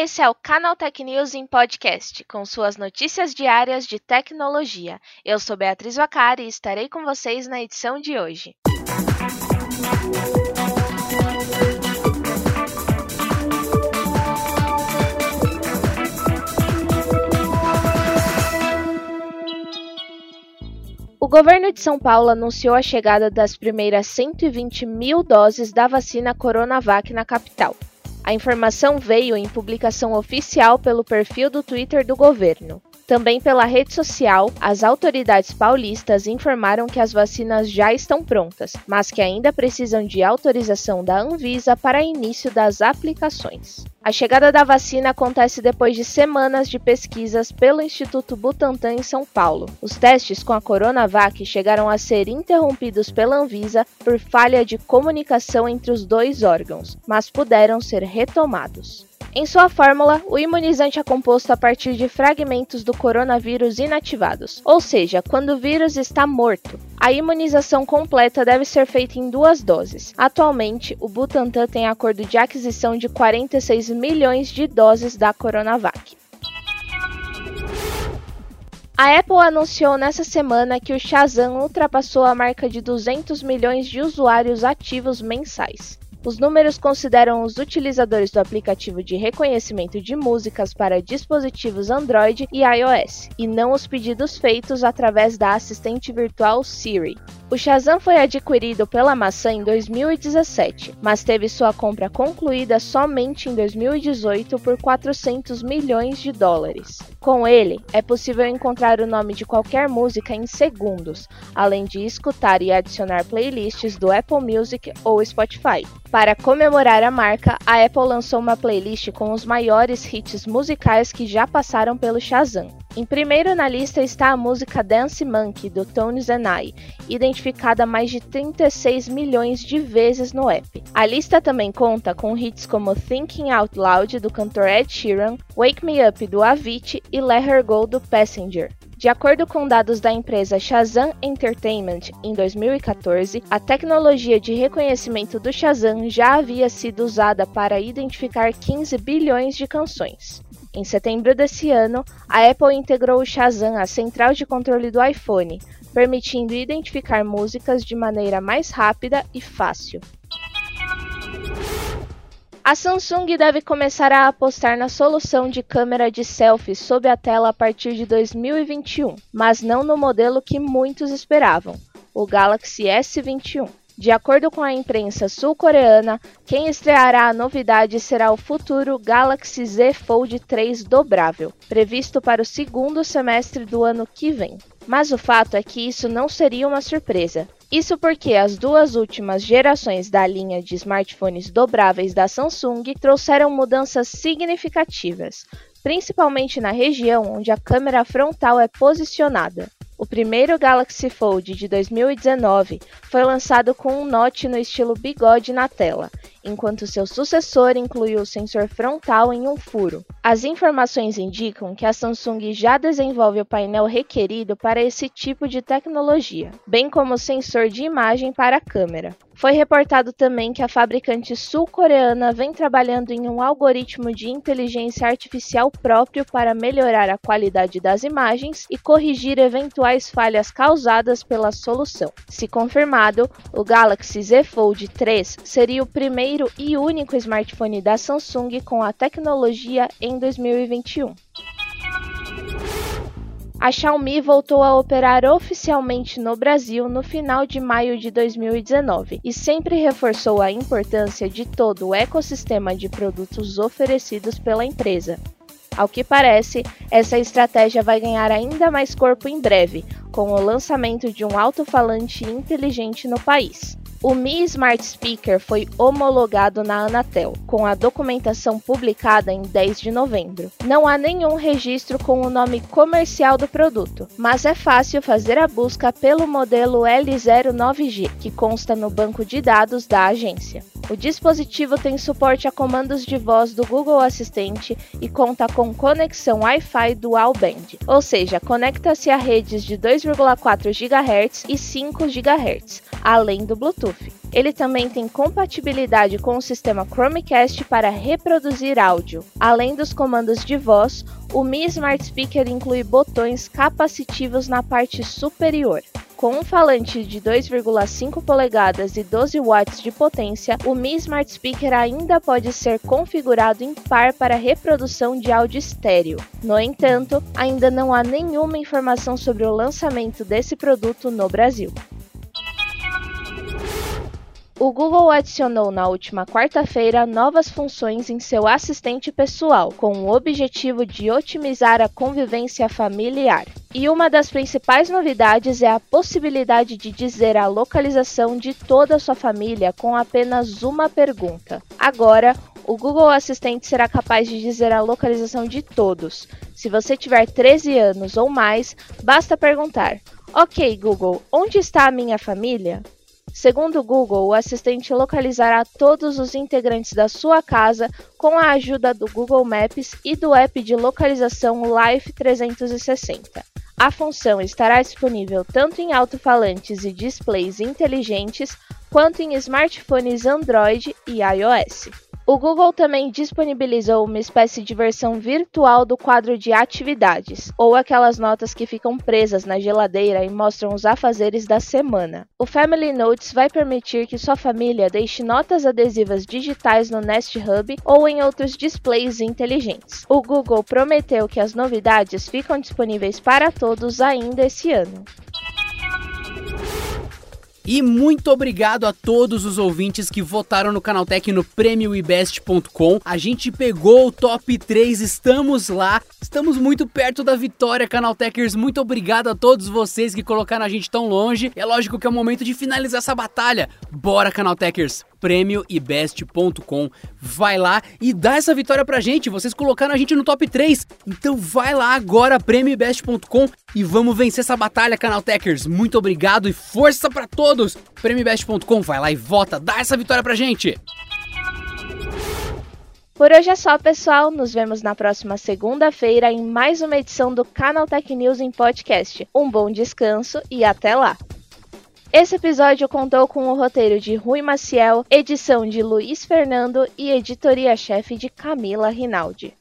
Esse é o Canaltech News em podcast, com suas notícias diárias de tecnologia. Eu sou Beatriz Vacari e estarei com vocês na edição de hoje. O governo de São Paulo anunciou a chegada das primeiras 120 mil doses da vacina Coronavac na capital. A informação veio em publicação oficial pelo perfil do Twitter do governo. Também pela rede social, as autoridades paulistas informaram que as vacinas já estão prontas, mas que ainda precisam de autorização da Anvisa para início das aplicações. A chegada da vacina acontece depois de semanas de pesquisas pelo Instituto Butantan em São Paulo. Os testes com a Coronavac chegaram a ser interrompidos pela Anvisa por falha de comunicação entre os dois órgãos, mas puderam ser retomados. Em sua fórmula, o imunizante é composto a partir de fragmentos do coronavírus inativados, ou seja, quando o vírus está morto. A imunização completa deve ser feita em duas doses. Atualmente, o Butantan tem acordo de aquisição de 46 milhões de doses da Coronavac. A Apple anunciou nessa semana que o Shazam ultrapassou a marca de 200 milhões de usuários ativos mensais. Os números consideram os utilizadores do aplicativo de reconhecimento de músicas para dispositivos Android e iOS, e não os pedidos feitos através da assistente virtual Siri. O Shazam foi adquirido pela maçã em 2017, mas teve sua compra concluída somente em 2018 por 400 milhões de dólares. Com ele, é possível encontrar o nome de qualquer música em segundos, além de escutar e adicionar playlists do Apple Music ou Spotify. Para comemorar a marca, a Apple lançou uma playlist com os maiores hits musicais que já passaram pelo Shazam. Em primeiro na lista está a música Dance Monkey, do Tones and I, identificada mais de 36 milhões de vezes no app. A lista também conta com hits como Thinking Out Loud, do cantor Ed Sheeran, Wake Me Up, do Avicii e Let Her Go, do Passenger. De acordo com dados da empresa Shazam Entertainment, em 2014, a tecnologia de reconhecimento do Shazam já havia sido usada para identificar 15 bilhões de canções. Em setembro desse ano, a Apple integrou o Shazam à central de controle do iPhone, permitindo identificar músicas de maneira mais rápida e fácil. A Samsung deve começar a apostar na solução de câmera de selfie sob a tela a partir de 2021, mas não no modelo que muitos esperavam, o Galaxy S21. De acordo com a imprensa sul-coreana, quem estreará a novidade será o futuro Galaxy Z Fold 3 dobrável, previsto para o segundo semestre do ano que vem. Mas o fato é que isso não seria uma surpresa. Isso porque as duas últimas gerações da linha de smartphones dobráveis da Samsung trouxeram mudanças significativas, principalmente na região onde a câmera frontal é posicionada. O primeiro Galaxy Fold de 2019 foi lançado com um note no estilo bigode na tela, enquanto seu sucessor incluiu o sensor frontal em um furo. As informações indicam que a Samsung já desenvolve o painel requerido para esse tipo de tecnologia, bem como o sensor de imagem para a câmera. Foi reportado também que a fabricante sul-coreana vem trabalhando em um algoritmo de inteligência artificial próprio para melhorar a qualidade das imagens e corrigir eventuais falhas causadas pela solução. Se confirmado, o Galaxy Z Fold 3 seria o primeiro e único smartphone da Samsung com a tecnologia em 2021 a Xiaomi voltou a operar oficialmente no Brasil no final de maio de 2019 e sempre reforçou a importância de todo o ecossistema de produtos oferecidos pela empresa. Ao que parece, essa estratégia vai ganhar ainda mais corpo em breve, com o lançamento de um alto-falante inteligente no país. O Mi Smart Speaker foi homologado na Anatel, com a documentação publicada em 10 de novembro. Não há nenhum registro com o nome comercial do produto, mas é fácil fazer a busca pelo modelo L09G, que consta no banco de dados da agência. O dispositivo tem suporte a comandos de voz do Google Assistente e conta com conexão Wi-Fi Dual Band, ou seja, conecta-se a redes de 2,4 GHz e 5 GHz, além do Bluetooth. Ele também tem compatibilidade com o sistema Chromecast para reproduzir áudio. Além dos comandos de voz, o Mi Smart Speaker inclui botões capacitivos na parte superior. Com um falante de 2,5 polegadas e 12 watts de potência, o Mi Smart Speaker ainda pode ser configurado em par para reprodução de áudio estéreo. No entanto, ainda não há nenhuma informação sobre o lançamento desse produto no Brasil. O Google adicionou na última quarta-feira novas funções em seu assistente pessoal, com o objetivo de otimizar a convivência familiar. E uma das principais novidades é a possibilidade de dizer a localização de toda a sua família com apenas uma pergunta. Agora, o Google Assistente será capaz de dizer a localização de todos. Se você tiver 13 anos ou mais, basta perguntar: Ok, Google, onde está a minha família? Segundo o Google, o assistente localizará todos os integrantes da sua casa com a ajuda do Google Maps e do app de localização Life 360. A função estará disponível tanto em alto-falantes e displays inteligentes quanto em smartphones Android e iOS. O Google também disponibilizou uma espécie de versão virtual do quadro de atividades, ou aquelas notas que ficam presas na geladeira e mostram os afazeres da semana. O Family Notes vai permitir que sua família deixe notas adesivas digitais no Nest Hub ou em outros displays inteligentes. O Google prometeu que as novidades ficam disponíveis para todos ainda esse ano. E muito obrigado a todos os ouvintes que votaram no Canaltech no prêmioibest.com. A gente pegou o top 3, estamos lá. Estamos muito perto da vitória, Canaltechers. Muito obrigado a todos vocês que colocaram a gente tão longe. É lógico que é o momento de finalizar essa batalha. Bora, Canaltechers! prêmioibest.com. Vai lá e dá essa vitória pra gente. Vocês colocaram a gente no top 3. Então vai lá agora, prêmioibest.com e vamos vencer essa batalha, Canaltechers. Muito obrigado e força para todos. prêmioibest.com, vai lá e vota, dá essa vitória pra gente. Por hoje é só, pessoal. Nos vemos na próxima segunda-feira em mais uma edição do Canaltech News em podcast. Um bom descanso e até lá! Esse episódio contou com o roteiro de Rui Maciel, edição de Luiz Fernando e editoria-chefe de Camila Rinaldi.